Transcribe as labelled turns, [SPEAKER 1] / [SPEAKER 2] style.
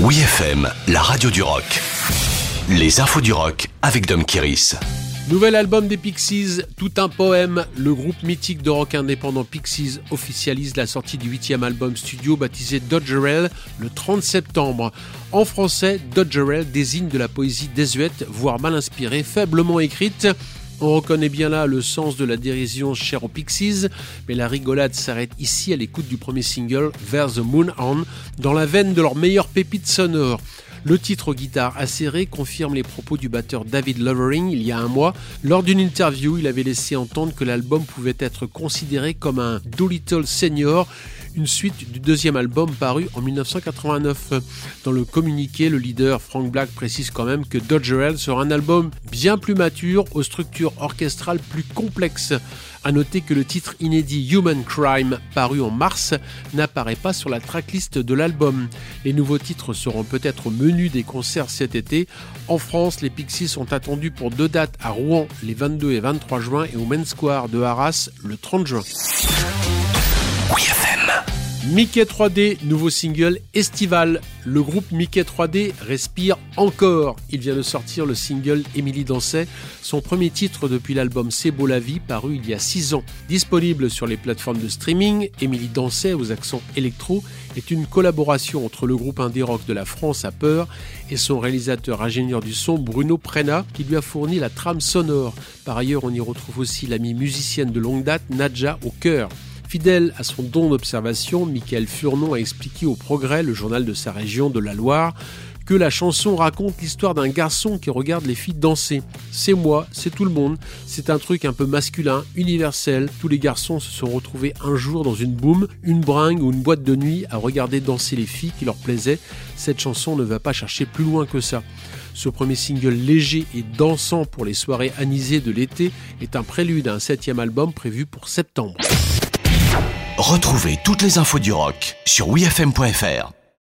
[SPEAKER 1] Oui la radio du rock. Les infos du rock avec Dom Kiris.
[SPEAKER 2] Nouvel album des Pixies, tout un poème. Le groupe mythique de rock indépendant Pixies officialise la sortie du huitième album studio baptisé Dodgerel le 30 septembre. En français, Dodgerel désigne de la poésie désuète, voire mal inspirée, faiblement écrite. On reconnaît bien là le sens de la dérision chère aux Pixies, mais la rigolade s'arrête ici à l'écoute du premier single, Vers the Moon On, dans la veine de leur meilleure pépite sonore. Le titre aux guitares acérées confirme les propos du batteur David Lovering il y a un mois. Lors d'une interview, il avait laissé entendre que l'album pouvait être considéré comme un Doolittle Senior, une suite du deuxième album paru en 1989. Dans le communiqué, le leader Frank Black précise quand même que Dodgerel sera un album bien plus mature, aux structures orchestrales plus complexes. A noter que le titre inédit Human Crime, paru en mars, n'apparaît pas sur la tracklist de l'album. Les nouveaux titres seront peut-être au menu des concerts cet été. En France, les Pixies sont attendus pour deux dates à Rouen les 22 et 23 juin et au Main Square de Arras le 30 juin. Mickey 3D, nouveau single estival. Le groupe Mickey 3D respire encore. Il vient de sortir le single Émilie Danset, son premier titre depuis l'album C'est beau la vie, paru il y a 6 ans. Disponible sur les plateformes de streaming, Émilie Danset aux accents électro est une collaboration entre le groupe indé rock de la France à peur et son réalisateur ingénieur du son Bruno Prena qui lui a fourni la trame sonore. Par ailleurs, on y retrouve aussi l'amie musicienne de longue date Nadja au cœur. Fidèle à son don d'observation, Michael Furnon a expliqué au Progrès, le journal de sa région de la Loire, que la chanson raconte l'histoire d'un garçon qui regarde les filles danser. C'est moi, c'est tout le monde, c'est un truc un peu masculin, universel. Tous les garçons se sont retrouvés un jour dans une boum, une bringue ou une boîte de nuit à regarder danser les filles qui leur plaisaient. Cette chanson ne va pas chercher plus loin que ça. Ce premier single léger et dansant pour les soirées anisées de l'été est un prélude à un septième album prévu pour septembre.
[SPEAKER 1] Retrouvez toutes les infos du rock sur wfm.fr.